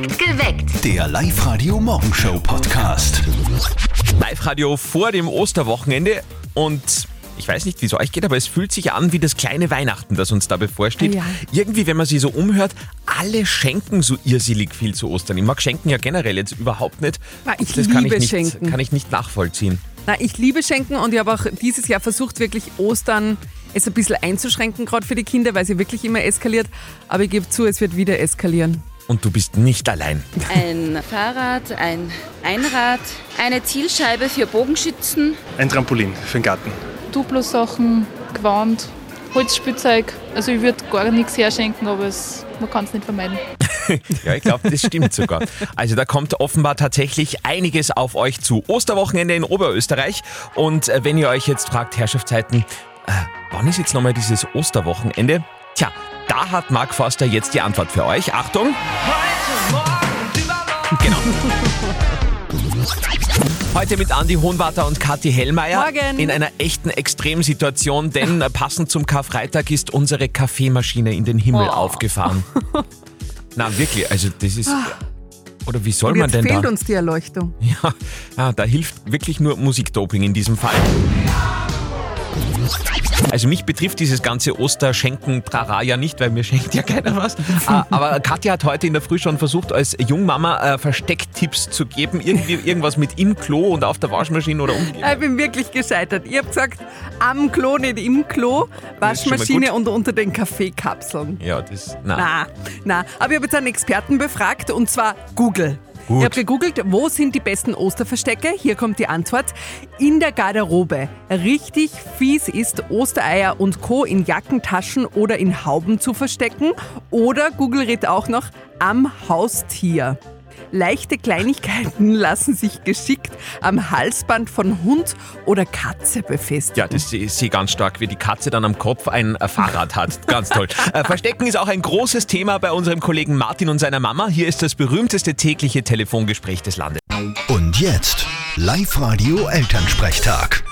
Geweckt. Der Live-Radio-Morgenshow-Podcast. Live-Radio vor dem Osterwochenende und ich weiß nicht, wie es euch geht, aber es fühlt sich an wie das kleine Weihnachten, das uns da bevorsteht. Ja. Irgendwie, wenn man sie so umhört, alle schenken so irrsinnig viel zu Ostern. Ich mag Schenken ja generell jetzt überhaupt nicht. Ah, ich das kann liebe ich nicht, Schenken. Kann ich nicht nachvollziehen. Na, ich liebe Schenken und ich habe auch dieses Jahr versucht, wirklich Ostern es ein bisschen einzuschränken, gerade für die Kinder, weil sie wirklich immer eskaliert. Aber ich gebe zu, es wird wieder eskalieren. Und du bist nicht allein. Ein Fahrrad, ein Einrad, eine Zielscheibe für Bogenschützen. Ein Trampolin für den Garten. Duplo-Sachen, Gewand, Holzspielzeug. Also ich würde gar nichts herschenken, aber es, man kann es nicht vermeiden. Ja, ich glaube, das stimmt sogar. Also da kommt offenbar tatsächlich einiges auf euch zu. Osterwochenende in Oberösterreich. Und äh, wenn ihr euch jetzt fragt, Herrschaftszeiten, äh, wann ist jetzt nochmal dieses Osterwochenende? Tja, da hat Mark Forster jetzt die Antwort für euch. Achtung! Genau. Heute mit Andi Hohenwarter und Kathi Hellmeier Morgen. in einer echten Extremsituation, denn passend zum Karfreitag ist unsere Kaffeemaschine in den Himmel Oh. aufgefahren. Na wirklich, also das ist... Oder wie soll Und man denn fehlt da... uns die Erleuchtung. Ja, ja, da hilft wirklich nur Musikdoping in diesem Fall. Also mich betrifft dieses ganze Osterschenken Trara ja nicht, weil mir schenkt ja keiner was. Ah, Aber Katja hat heute in der Früh schon versucht, als Jungmama äh, Verstecktipps zu geben. Irgendwie irgendwas mit im Klo und auf der Waschmaschine oder umgekehrt. Ich bin wirklich gescheitert. Ich habe gesagt, am Klo, nicht im Klo, Waschmaschine und unter den Kaffeekapseln. Ja, das... Na. Na, na. Aber ich habe jetzt einen Experten befragt und zwar Google. Gut. Ich habe gegoogelt, wo sind die besten Osterverstecke? Hier kommt die Antwort. In der Garderobe. Richtig fies ist, Ostereier und Co. in Jackentaschen oder in Hauben zu verstecken. Oder Google rät auch noch am Haustier. Leichte Kleinigkeiten lassen sich geschickt am Halsband von Hund oder Katze befestigen. Ja, das ist sie ganz stark, wie die Katze dann am Kopf ein äh, Fahrrad hat. Ganz toll. Äh, Verstecken ist auch ein großes Thema bei unserem Kollegen Martin und seiner Mama. Hier ist das berühmteste tägliche Telefongespräch des Landes. Und jetzt Live-Radio Elternsprechtag.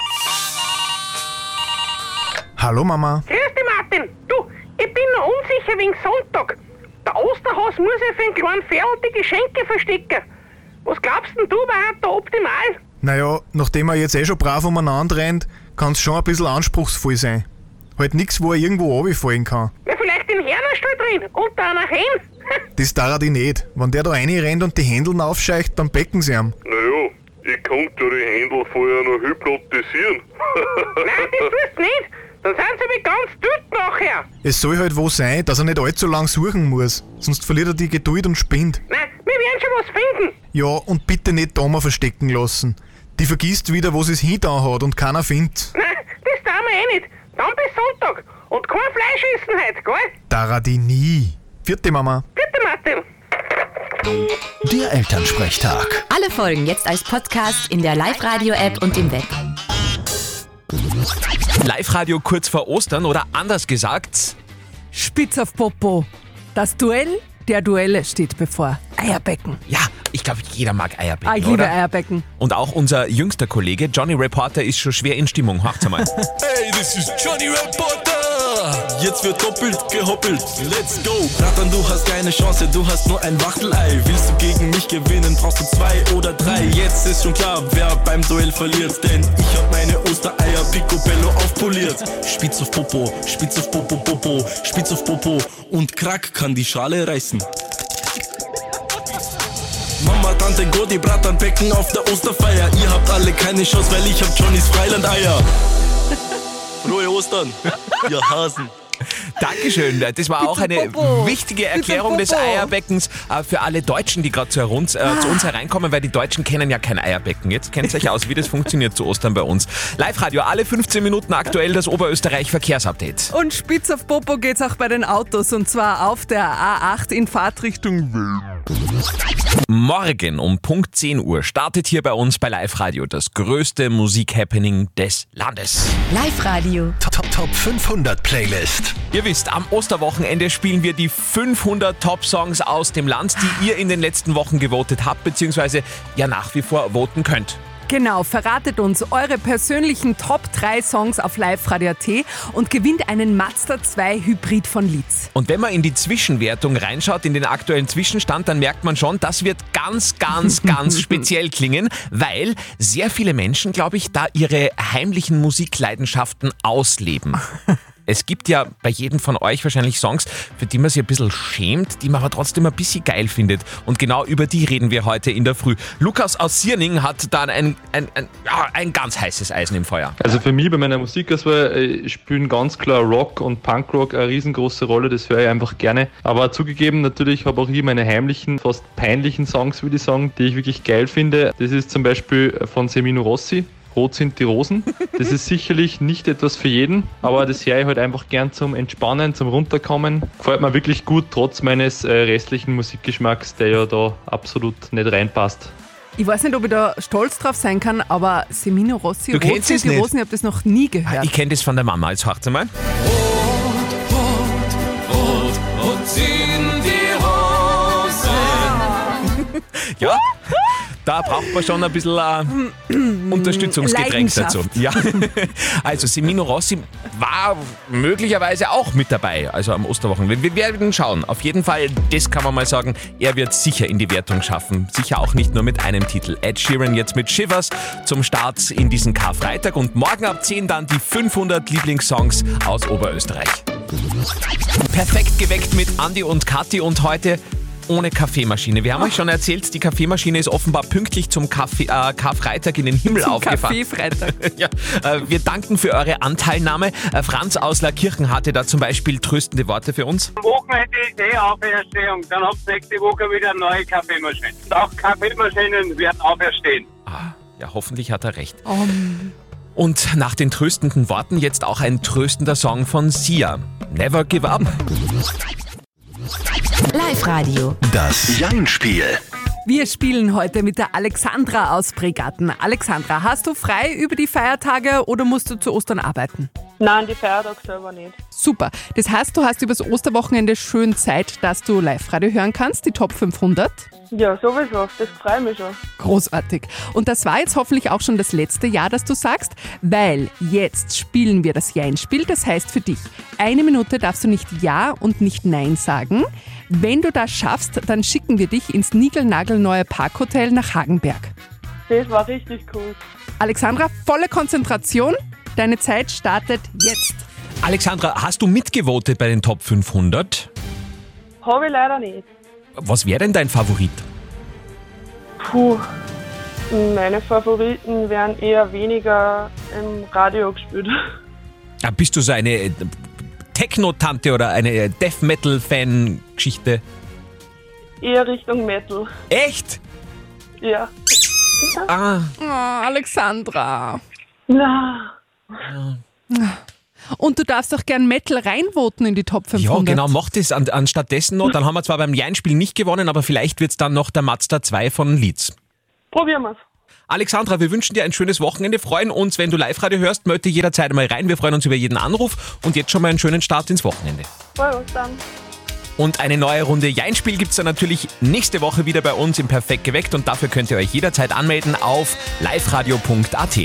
Hallo Mama. Grüß dich, Martin. Du, ich bin noch unsicher wegen Sonntag. Der Osterhaus muss ja für einen kleinen Ferl die Geschenke verstecken. Was glaubst denn du, war da optimal? Naja, nachdem er jetzt eh schon brav umeinander rennt, kann es schon ein bisschen anspruchsvoll sein. Halt nix, wo er irgendwo runterfallen kann. Na, vielleicht im Hernerstall drin, unter einer Hen. Das darf er nicht. Wenn der da reinrennt und die Händeln aufscheicht, dann becken sie ihm. Naja, ich konnte ja die Händel vorher noch hypnotisieren. Nein, das tust du nicht. Dann sind sie mir ganz dort nachher. Es soll halt wo sein, dass er nicht allzu lang suchen muss. Sonst verliert er die Geduld und spinnt. Nein, wir werden schon was finden. Ja, und bitte nicht da mal verstecken lassen. Die vergisst wieder, wo sie es hintan hat und keiner findet. Nein, das tun wir eh nicht. Dann bis Sonntag. Und kein Fleisch essen heute, gell? Darf die nie. Vierte Mama. Bitte, Martin. Der Elternsprechtag. Alle Folgen jetzt als Podcast in der Live-Radio-App und im Web. Live-Radio kurz vor Ostern oder anders gesagt, Spitz auf Popo. Das Duell der Duelle steht bevor. Eierbecken. ja, ich glaube, jeder mag Eierbecken, Ah, ich liebe oder? Eierbecken. Und auch unser jüngster Kollege Johnny Reporter ist schon schwer in Stimmung. Hört's mal. Hey, this is Johnny Reporter. Jetzt wird doppelt gehoppelt. Let's go. Rattern, du hast keine Chance, du hast nur ein Wachtelei. Willst du gegen mich gewinnen, brauchst du zwei oder drei. Jetzt ist schon klar, wer beim Duell verliert. Denn ich hab meine Ostereier picobello aufpoliert. Spitz auf Popo, Spitz auf Popo, Popo, Spitz auf Popo. Und Krack kann die Schale reißen. Mama, Tante, Godi, Bratan, Becken auf der Osterfeier. Ihr habt alle keine Chance, weil ich hab Johnnys Freiland-Eier. Frohe Ostern, ihr Hasen. Dankeschön. Das war auch eine Popo. wichtige Erklärung des. Eierbeckens äh, für alle Deutschen, die gerade zu, uns, äh, zu uns hereinkommen, weil die Deutschen kennen ja kein Eierbecken. Jetzt kennt euch aus, wie das funktioniert zu Ostern bei uns. Live-Radio, alle 15 Minuten aktuell das Oberösterreich-Verkehrsupdate. Und spitz auf Popo geht's auch bei den Autos und zwar auf der A8 in Fahrtrichtung Morgen um Punkt 10 Uhr startet hier bei uns bei Live-Radio das größte Musik-Happening des Landes. Live-Radio. Top, Top, Top 500 Playlist. Ihr wisst, am Osterwochenende spielen wir die 500 Top-Songs aus dem Land, die ihr in den letzten Wochen gewotet habt, beziehungsweise ja nach wie vor voten könnt. Genau, verratet uns eure persönlichen Top 3 Songs auf live-radio.at und gewinnt einen Mazda 2 Hybrid von Litz. Und wenn man in die Zwischenwertung reinschaut, in den aktuellen Zwischenstand, dann merkt man schon, das wird ganz, ganz, ganz speziell klingen, weil sehr viele Menschen, glaube ich, da ihre heimlichen Musikleidenschaften ausleben. Es gibt ja bei jedem von euch wahrscheinlich Songs, für die man sich ein bisschen schämt, die man aber trotzdem ein bisschen geil findet. Und genau über die reden wir heute in der Früh. Lukas aus Sierning hat da ein, ein, ein, ja, ein ganz heißes Eisen im Feuer. Also für mich bei meiner Musikauswahl äh, spielen ganz klar Rock und Punkrock eine riesengroße Rolle, das höre ich einfach gerne. Aber zugegeben, natürlich habe auch ich meine heimlichen, fast peinlichen Songs, würde ich sagen, die ich wirklich geil finde. Das ist zum Beispiel von Semino Rossi, Rot sind die Rosen. Das ist sicherlich nicht etwas für jeden, aber das höre ich halt einfach gern zum Entspannen, zum Runterkommen. Gefällt mir wirklich gut, trotz meines äh, restlichen Musikgeschmacks, der ja da absolut nicht reinpasst. Ich weiß nicht, ob ich da stolz drauf sein kann, aber Semino Rossi, Du Rot kennst sind es die nicht? Rosen, ich habe das noch nie gehört. Ich kenne das von der Mama, jetzt hört mal. Und sind die Rosen. Ja, da braucht man schon ein bisschen äh, Unterstützungsgetränk dazu. Ja. Also Semino Rossi war möglicherweise auch mit dabei, also am Osterwochenende. Wir werden schauen. Auf jeden Fall, das kann man mal sagen, er wird sicher in die Wertung schaffen. Sicher auch nicht nur mit einem Titel. Ed Sheeran jetzt mit Shivers zum Start in diesen Karfreitag und morgen ab 10 dann die 500 Lieblingssongs aus Oberösterreich. Perfekt geweckt mit Andi und Kathi und heute ohne Kaffeemaschine. Wir haben euch schon erzählt, die Kaffeemaschine ist offenbar pünktlich zum Kaffee, äh, Karfreitag in den Himmel aufgefahren. Kaffeefreitag. ja, äh, wir danken für eure Anteilnahme. Äh, Franz aus Laakirchen hatte da zum Beispiel tröstende Worte für uns. Am Wochenende ist eh Auferstehung. Dann habt ihr nächste Woche wieder eine neue Kaffeemaschine. Und auch Kaffeemaschinen werden auferstehen. Ja, hoffentlich hat er recht. Um, Und nach den tröstenden Worten jetzt auch ein tröstender Song von Sia. Never give up. Live-Radio. Das Jein-Spiel. wir spielen heute mit der Alexandra aus Bregarten. Alexandra, hast du frei über die Feiertage oder musst du zu Ostern arbeiten? Nein, die Feiertage selber nicht. Super. Das heißt, du hast übers Osterwochenende schön Zeit, dass du Live-Radio hören kannst, die Top 500. Ja, sowieso. Das freut mich schon. Großartig. Und das war jetzt hoffentlich auch schon das letzte Jahr, das du sagst, weil jetzt spielen wir das Ja-Spiel. Das heißt für dich, eine Minute darfst du nicht Ja und nicht Nein sagen. Wenn du das schaffst, dann schicken wir dich ins niegelnagelneue Parkhotel nach Hagenberg. Das war richtig cool. Alexandra, volle Konzentration. Deine Zeit startet jetzt. Alexandra, hast du mitgevotet bei den Top 500? Habe ich leider nicht. Was wäre denn dein Favorit? Puh. Meine Favoriten wären eher weniger im Radio gespielt. Ah, Bist du so eine Techno-Tante oder eine äh, Death Metal-Fan-Geschichte? Eher Richtung Metal. Echt? Ja. Ah. Oh, Alexandra. Na. Und du darfst doch gern Metal reinvoten in die Top 500. Ja, genau, macht es an, anstattdessen noch. Dann haben wir zwar beim Jein-Spiel nicht gewonnen, aber vielleicht wird es dann noch der Mazda 2 von Leeds. Probieren wir's. Alexandra, wir wünschen dir ein schönes Wochenende, freuen uns, wenn du Live-Radio hörst, melde jederzeit mal rein. Wir freuen uns über jeden Anruf und jetzt schon mal einen schönen Start ins Wochenende. Uns dann. Und eine neue Runde Jein-Spiel gibt es dann natürlich nächste Woche wieder bei uns im Perfekt geweckt und dafür könnt ihr euch jederzeit anmelden auf liveradio.at.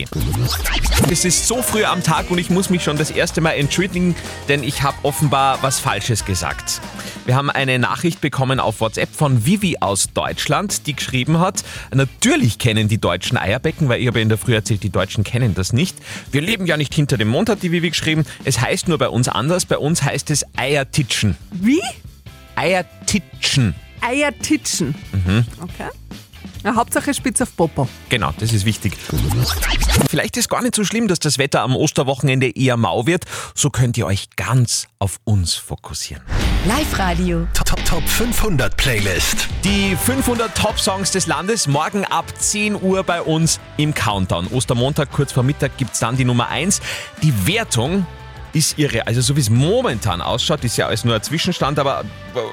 Es ist so früh am Tag und ich muss mich schon das erste Mal entschuldigen, denn ich habe offenbar was Falsches gesagt. Wir haben eine Nachricht bekommen auf WhatsApp von Vivi aus Deutschland, die geschrieben hat, natürlich kennen die Deutschen Eierbecken, weil ich habe in der Früh erzählt, die Deutschen kennen das nicht. Wir leben ja nicht hinter dem Mond, hat die Vivi geschrieben. Es heißt nur bei uns anders, bei uns heißt es Eiertitschen. Wie? Eiertitschen. Eiertitschen. Mhm. Okay. Na, Hauptsache spitz auf Popo. Genau, das ist wichtig. Vielleicht ist gar nicht so schlimm, dass das Wetter am Osterwochenende eher mau wird. So könnt ihr euch ganz auf uns fokussieren. Live-Radio. Top, Top 500 Playlist. Die 500 Top-Songs des Landes morgen ab 10 Uhr bei uns im Countdown. Ostermontag kurz vor Mittag gibt es dann die Nummer 1. Die Wertung ist irre. Also so wie es momentan ausschaut, ist ja alles nur ein Zwischenstand, aber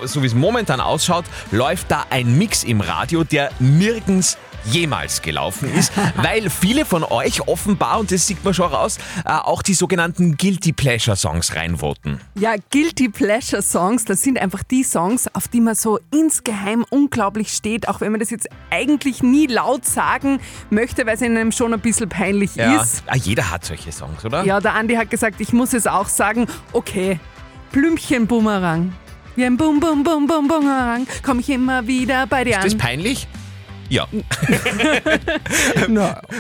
so wie es momentan ausschaut, läuft da ein Mix im Radio, der nirgends jemals gelaufen ist, weil viele von euch offenbar, und das sieht man schon raus, äh, auch die sogenannten Guilty Pleasure Songs reinvoten. Ja, Guilty Pleasure Songs, das sind einfach die Songs, auf die man so insgeheim unglaublich steht, auch wenn man das jetzt eigentlich nie laut sagen möchte, weil es einem schon ein bisschen peinlich Ja. ist. Ah, jeder hat solche Songs, oder? Ja, der Andi hat gesagt, ich muss es auch sagen, okay, Blümchen-Bumerang. Wie ein Bum Bum Bum Bum Bumerang komme ich immer wieder bei dir Ist das an. peinlich? Ja.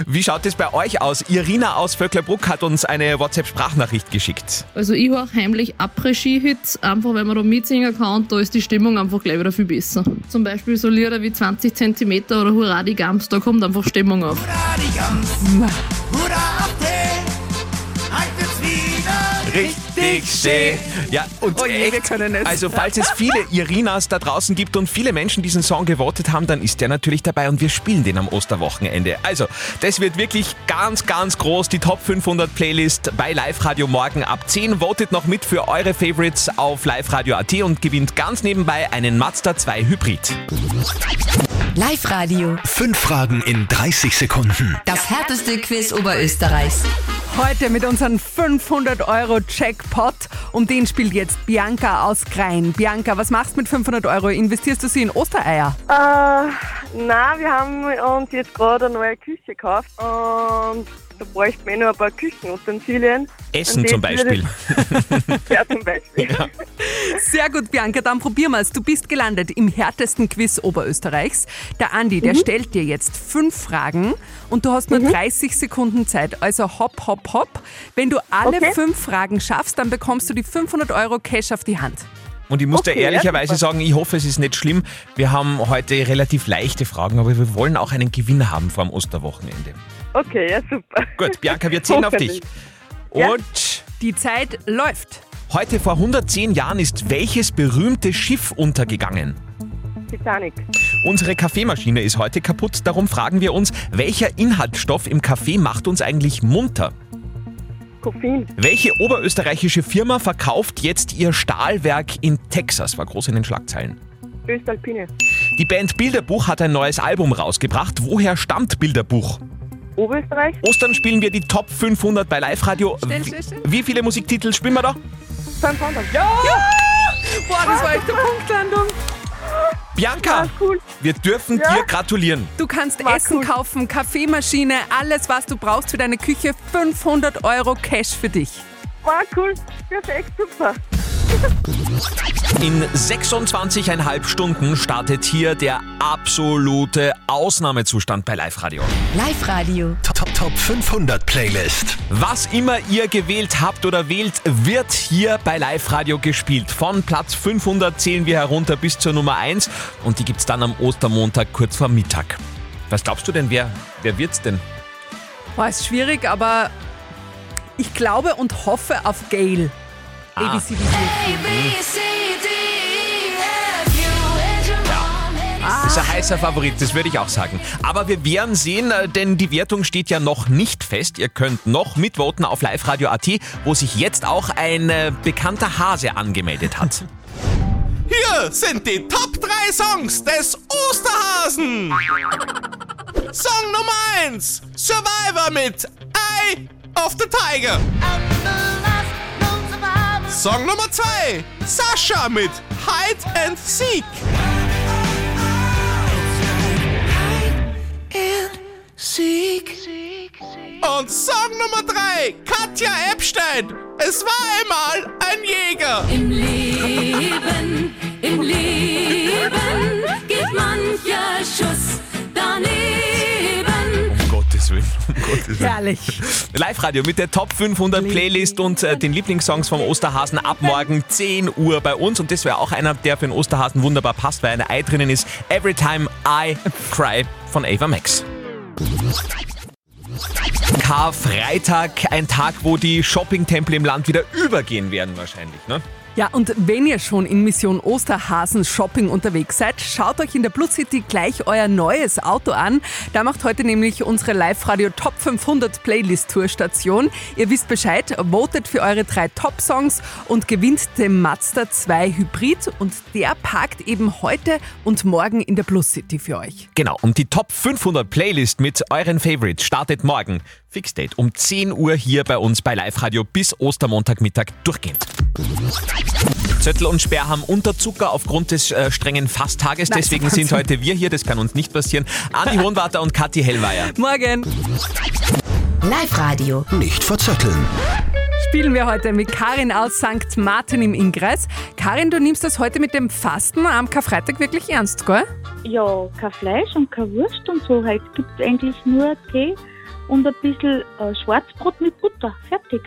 Wie schaut es bei euch aus? Irina aus Vöcklerbruck hat uns eine WhatsApp-Sprachnachricht geschickt. Also ich höre heimlich Après-Ski-Hits, einfach weil man da mitsingen kann und da ist die Stimmung einfach gleich wieder viel besser. Zum Beispiel so Lieder wie 20 cm oder Hurra die Gams, da kommt einfach Stimmung auf. Hey. Richtig schön. Ja, und Oh je, wir echt, können es. also falls es viele Irinas da draußen gibt und viele Menschen diesen Song gewotet haben, dann ist der natürlich dabei und wir spielen den am Osterwochenende. Also, das wird wirklich ganz, ganz groß, die Top 500 Playlist bei Live Radio morgen ab 10. Votet noch mit für eure Favorites auf liveradio.at und gewinnt ganz nebenbei einen Mazda 2 Hybrid. Live-Radio. Fünf Fragen in 30 Sekunden. Das härteste Quiz Oberösterreichs. Heute mit unserem 500 Euro Jackpot. Um den spielt jetzt Bianca aus Grein. Bianca, was machst du mit 500 Euro? Investierst du sie in Ostereier? Äh, na, wir haben uns jetzt gerade eine neue Küche gekauft und da bräuchten wir eh noch ein paar Küchenutensilien. Essen Und zum Beispiel. Ja, zum Beispiel. Sehr gut, Bianca, dann probieren wir es. Du bist gelandet im härtesten Quiz Oberösterreichs. Der Andi, der stellt dir jetzt fünf Fragen und du hast nur 30 Sekunden Zeit. Also hopp, hopp, hopp. Wenn du alle Okay. fünf Fragen schaffst, dann bekommst du die 500 Euro Cash auf die Hand. Und ich muss dir Okay, ja, ehrlicherweise super. sagen, ich hoffe, es ist nicht schlimm. Wir haben heute relativ leichte Fragen, aber wir wollen auch einen Gewinn haben vor dem Osterwochenende. Okay, ja, super. Gut, Bianca, wir zählen auf dich. Ja. Und Die Zeit läuft. heute vor 110 Jahren ist welches berühmte Schiff untergegangen? Titanic. Unsere Kaffeemaschine ist heute kaputt, darum fragen wir uns, welcher Inhaltsstoff im Kaffee macht uns eigentlich munter? Koffein. Welche oberösterreichische Firma verkauft jetzt ihr Stahlwerk in Texas? War groß in den Schlagzeilen. Östalpine. Die Band Bilderbuch hat ein neues Album rausgebracht. Woher stammt Bilderbuch? Oberösterreich. Ostern spielen wir die Top 500 bei Live Radio. Schnell, Wie- schnell, schnell. Wie viele Musiktitel spielen wir da? 500. Ja! Boah, das war echt eine Punktlandung. Bianca, cool. wir dürfen Ja. dir gratulieren. Du kannst War Essen cool. kaufen, Kaffeemaschine, alles, was du brauchst für deine Küche. 500 Euro Cash für dich. War cool. Perfekt, super. In 26,5 Stunden startet hier der absolute Ausnahmezustand bei Live Radio. Live-Radio. Top, Top, Top 500 Playlist. Was immer ihr gewählt habt oder wählt, wird hier bei Live Radio gespielt. Von Platz 500 zählen wir herunter bis zur Nummer 1 und die gibt's dann am Ostermontag kurz vor Mittag. Was glaubst du denn, wer, wer wird's denn? Boah, ist schwierig, aber ich glaube und hoffe auf Gail. Ah. ABCD. Das ist ein heißer Favorit, das würde ich auch sagen. Aber wir werden sehen, äh, denn die Wertung steht ja noch nicht fest. Ihr könnt noch mitvoten auf liveradio.at, wo sich jetzt auch ein äh, bekannter Hase angemeldet hat. Hier sind die Top 3 Songs des Osterhasen. Song Nummer 1, Survivor mit Eye of the Tiger. Song Nummer 2, Sascha mit Hide and Seek. Und Song Nummer 3, Katja Epstein. Es war einmal ein Jäger. Im Leben, im Leben geht mancher Schuss daneben. Herrlich. Live-Radio mit der Top 500 Playlist und äh, den Lieblingssongs vom Osterhasen ab morgen 10 Uhr bei uns. Und das wäre auch einer, der für den Osterhasen wunderbar passt, weil eine Ei drinnen ist. Every Time I Cry von Ava Max. Karfreitag, ein Tag, wo die Shopping-Tempel im Land wieder übergehen werden wahrscheinlich. Ne? Ja, und wenn ihr schon in Mission Osterhasen Shopping unterwegs seid, schaut euch in der Plus City gleich euer neues Auto an. Da macht heute nämlich unsere Live-Radio Top 500 Playlist-Tour-Station. Ihr wisst Bescheid, votet für eure drei Top-Songs und gewinnt den Mazda 2 Hybrid. Und der parkt eben heute und morgen in der Plus City für euch. Genau, und die Top 500 Playlist mit euren Favorites startet morgen. Fixdate um 10 Uhr hier bei uns bei Live Radio bis Ostermontagmittag durchgehend. Zöttl und Sperr haben Unterzucker aufgrund des äh, strengen Fasttages. Nein, Deswegen sind heute wir hier. Das kann uns nicht passieren. Andi Hohenwarter und Kathi Hellweier. Morgen! Live-Radio. Nicht verzetteln. Spielen wir heute mit Karin aus St. Martin im Ingress. Karin, du nimmst das heute mit dem Fasten am Karfreitag wirklich ernst, gell? Ja, kein Fleisch und keine Wurst und so. Heute gibt es eigentlich nur Tee und ein bisschen äh, Schwarzbrot mit Butter. Fertig.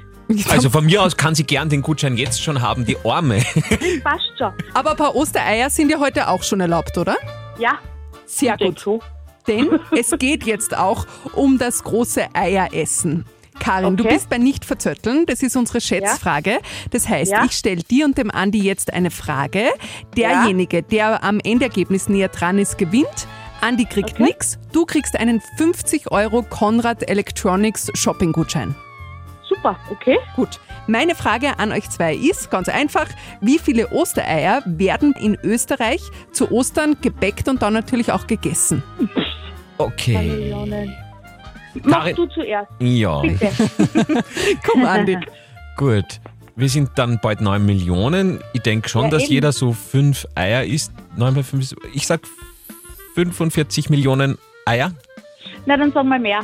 Also von mir aus kann sie gern den Gutschein jetzt schon haben, die Arme. Passt schon. Aber ein paar Ostereier sind ja heute auch schon erlaubt, oder? Ja. Sehr gut. Denn es geht jetzt auch um das große Eieressen. Karin, du Okay. bist bei nicht verzötteln, das ist unsere Schätzfrage. Das heißt, Ja. ich stelle dir und dem Andi jetzt eine Frage. Derjenige, der am Endergebnis näher dran ist, gewinnt. Andi kriegt Okay. nix, du kriegst einen 50 Euro Konrad Electronics Shopping-Gutschein. Super, okay. Gut. Meine Frage an euch zwei ist ganz einfach: Wie viele Ostereier werden in Österreich zu Ostern gebäckt und dann natürlich auch gegessen? Okay. Millionen. Karin- Mach du zuerst. Ja. Bitte. Komm, Andi. Gut. Wir sind dann bald 9 Millionen. Ich denke schon, Ja, dass eben. jeder so 5 Eier isst. 9 mal 5 ist, ich sag 45 Millionen Eier. Na, dann sagen wir mehr.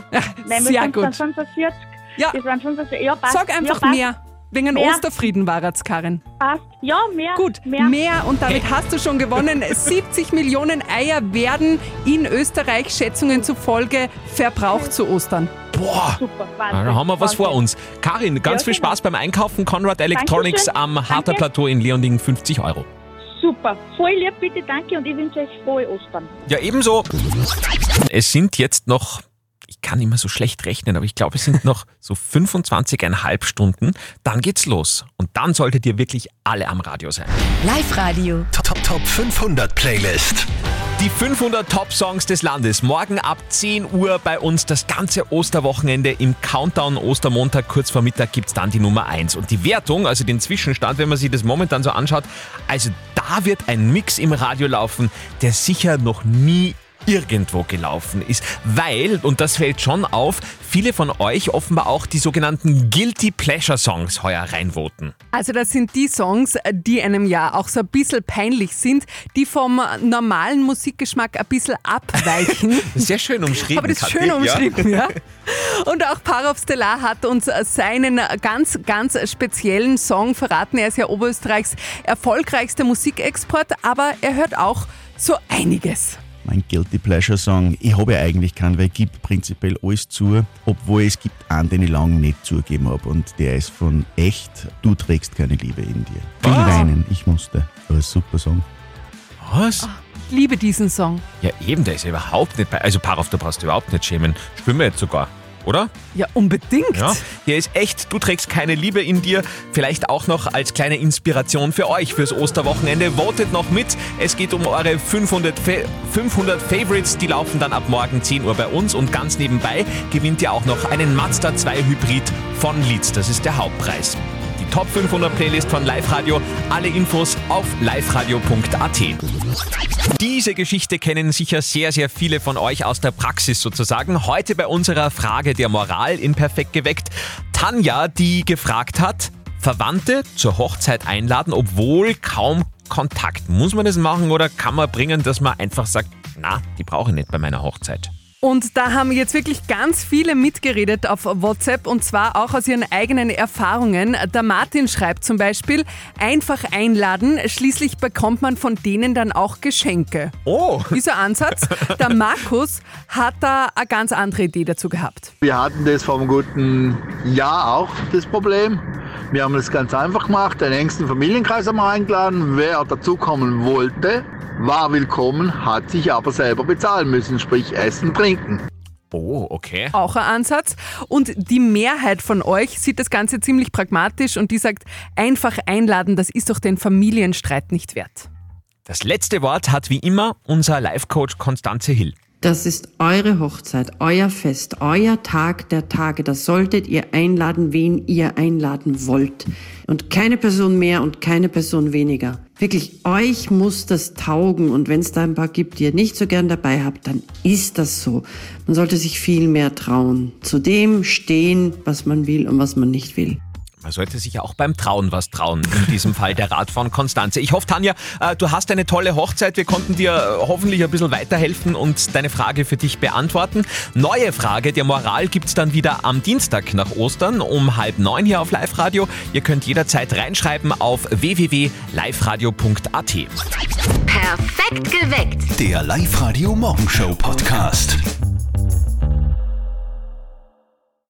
Nein, sehr wir gut. sind 45. Ja. Das waren 45. Ja, passt. Sag einfach ja, passt. mehr. Wegen Mehr. Osterfrieden war es, Karin. Passt. Ja, mehr. Gut, mehr. mehr und damit hast du schon gewonnen. 70 Millionen Eier werden in Österreich Schätzungen zufolge verbraucht zu Ostern. Boah, Super, Wahnsinn. da haben wir was Wahnsinn. vor uns. Karin, ganz Ja, viel genau. Spaß beim Einkaufen. Conrad Electronics Dankeschön. am Harter Danke. Plateau in Leonding, 50 Euro. Super. Voll lieb, bitte, danke und ich wünsche euch frohe Ostern. Ja, ebenso. Es sind jetzt noch, ich kann immer so schlecht rechnen, aber ich glaube, es sind noch so 25,5 Stunden. Dann geht's los. Und dann solltet ihr wirklich alle am Radio sein. Live-Radio. Top, Top, Top 500 Playlist. Die 500 Top-Songs des Landes. Morgen ab 10 Uhr bei uns das ganze Osterwochenende im Countdown Ostermontag. Kurz vor Mittag gibt's dann die Nummer 1. Und die Wertung, also den Zwischenstand, wenn man sich das momentan so anschaut, also da wird ein Mix im Radio laufen, der sicher noch nie irgendwo gelaufen ist, weil, und das fällt schon auf, viele von euch offenbar auch die sogenannten Guilty Pleasure Songs heuer reinvoten. Also das sind die Songs, die einem ja auch so ein bisschen peinlich sind, die vom normalen Musikgeschmack ein bisschen abweichen. Sehr schön umschrieben. Aber das ist schön umschrieben, ja. Und auch Parov Stellar hat uns seinen ganz, ganz speziellen Song verraten. Er ist ja Oberösterreichs erfolgreichster Musikexport, aber er hört auch so einiges. Mein Guilty Pleasure Song, ich habe ja eigentlich keinen, weil ich gebe prinzipiell alles zu, obwohl es gibt einen, den ich lange nicht zugegeben habe und der ist von echt, du trägst keine Liebe in dir. Viel weinen, ich musste. Aber ein super Song. Was? Ich liebe diesen Song. Ja, eben, der ist ja überhaupt nicht bei. Also, Parov, du brauchst dich überhaupt nicht schämen. Spüren wir jetzt sogar, oder? Ja, unbedingt. Ja, hier ist echt, du trägst keine Liebe in dir. Vielleicht auch noch als kleine Inspiration für euch fürs Osterwochenende. Votet noch mit. Es geht um eure 500, Fa 500 Favorites. Die laufen dann ab morgen 10 Uhr bei uns. Und ganz nebenbei gewinnt ihr auch noch einen Mazda 2 Hybrid von Leeds. Das ist der Hauptpreis. Top 500 Playlist von Live Radio. Alle Infos auf liveradio.at. Diese Geschichte kennen sicher sehr, sehr viele von euch aus der Praxis sozusagen. Heute bei unserer Frage der Moral in Perfekt geweckt. Tanja, die gefragt hat, Verwandte zur Hochzeit einladen, obwohl kaum Kontakt. Muss man das machen oder kann man bringen, dass man einfach sagt, na, die brauche ich nicht bei meiner Hochzeit? Und da haben jetzt wirklich ganz viele mitgeredet auf WhatsApp und zwar auch aus ihren eigenen Erfahrungen. Der Martin schreibt zum Beispiel, einfach einladen, schließlich bekommt man von denen dann auch Geschenke. Oh! Dieser Ansatz. Der Markus hat da eine ganz andere Idee dazu gehabt. Wir hatten das vor einem guten Jahr auch, das Problem. Wir haben das ganz einfach gemacht, den engsten Familienkreis haben wir eingeladen. Wer dazukommen wollte, war willkommen, hat sich aber selber bezahlen müssen, sprich Essen, Trinken. Oh, okay. Auch ein Ansatz. Und die Mehrheit von euch sieht das Ganze ziemlich pragmatisch und die sagt, einfach einladen, das ist doch den Familienstreit nicht wert. Das letzte Wort hat wie immer unser Life-Coach Konstanze Hill. Das ist eure Hochzeit, euer Fest, euer Tag der Tage. Da solltet ihr einladen, wen ihr einladen wollt. Und keine Person mehr und keine Person weniger. Wirklich, euch muss das taugen. Und wenn es da ein paar gibt, die ihr nicht so gern dabei habt, dann ist das so. Man sollte sich viel mehr trauen. Zu dem stehen, was man will und was man nicht will. Man sollte sich ja auch beim Trauen was trauen. In diesem Fall der Rat von Konstanze. Ich hoffe, Tanja, äh, du hast eine tolle Hochzeit. Wir konnten dir äh, hoffentlich ein bisschen weiterhelfen und deine Frage für dich beantworten. Neue Frage der Moral gibt's dann wieder am Dienstag nach Ostern um halb neun hier auf Live Radio. Ihr könnt jederzeit reinschreiben auf www.liveradio.at. Perfekt geweckt. Der Live-Radio Morgenshow Podcast.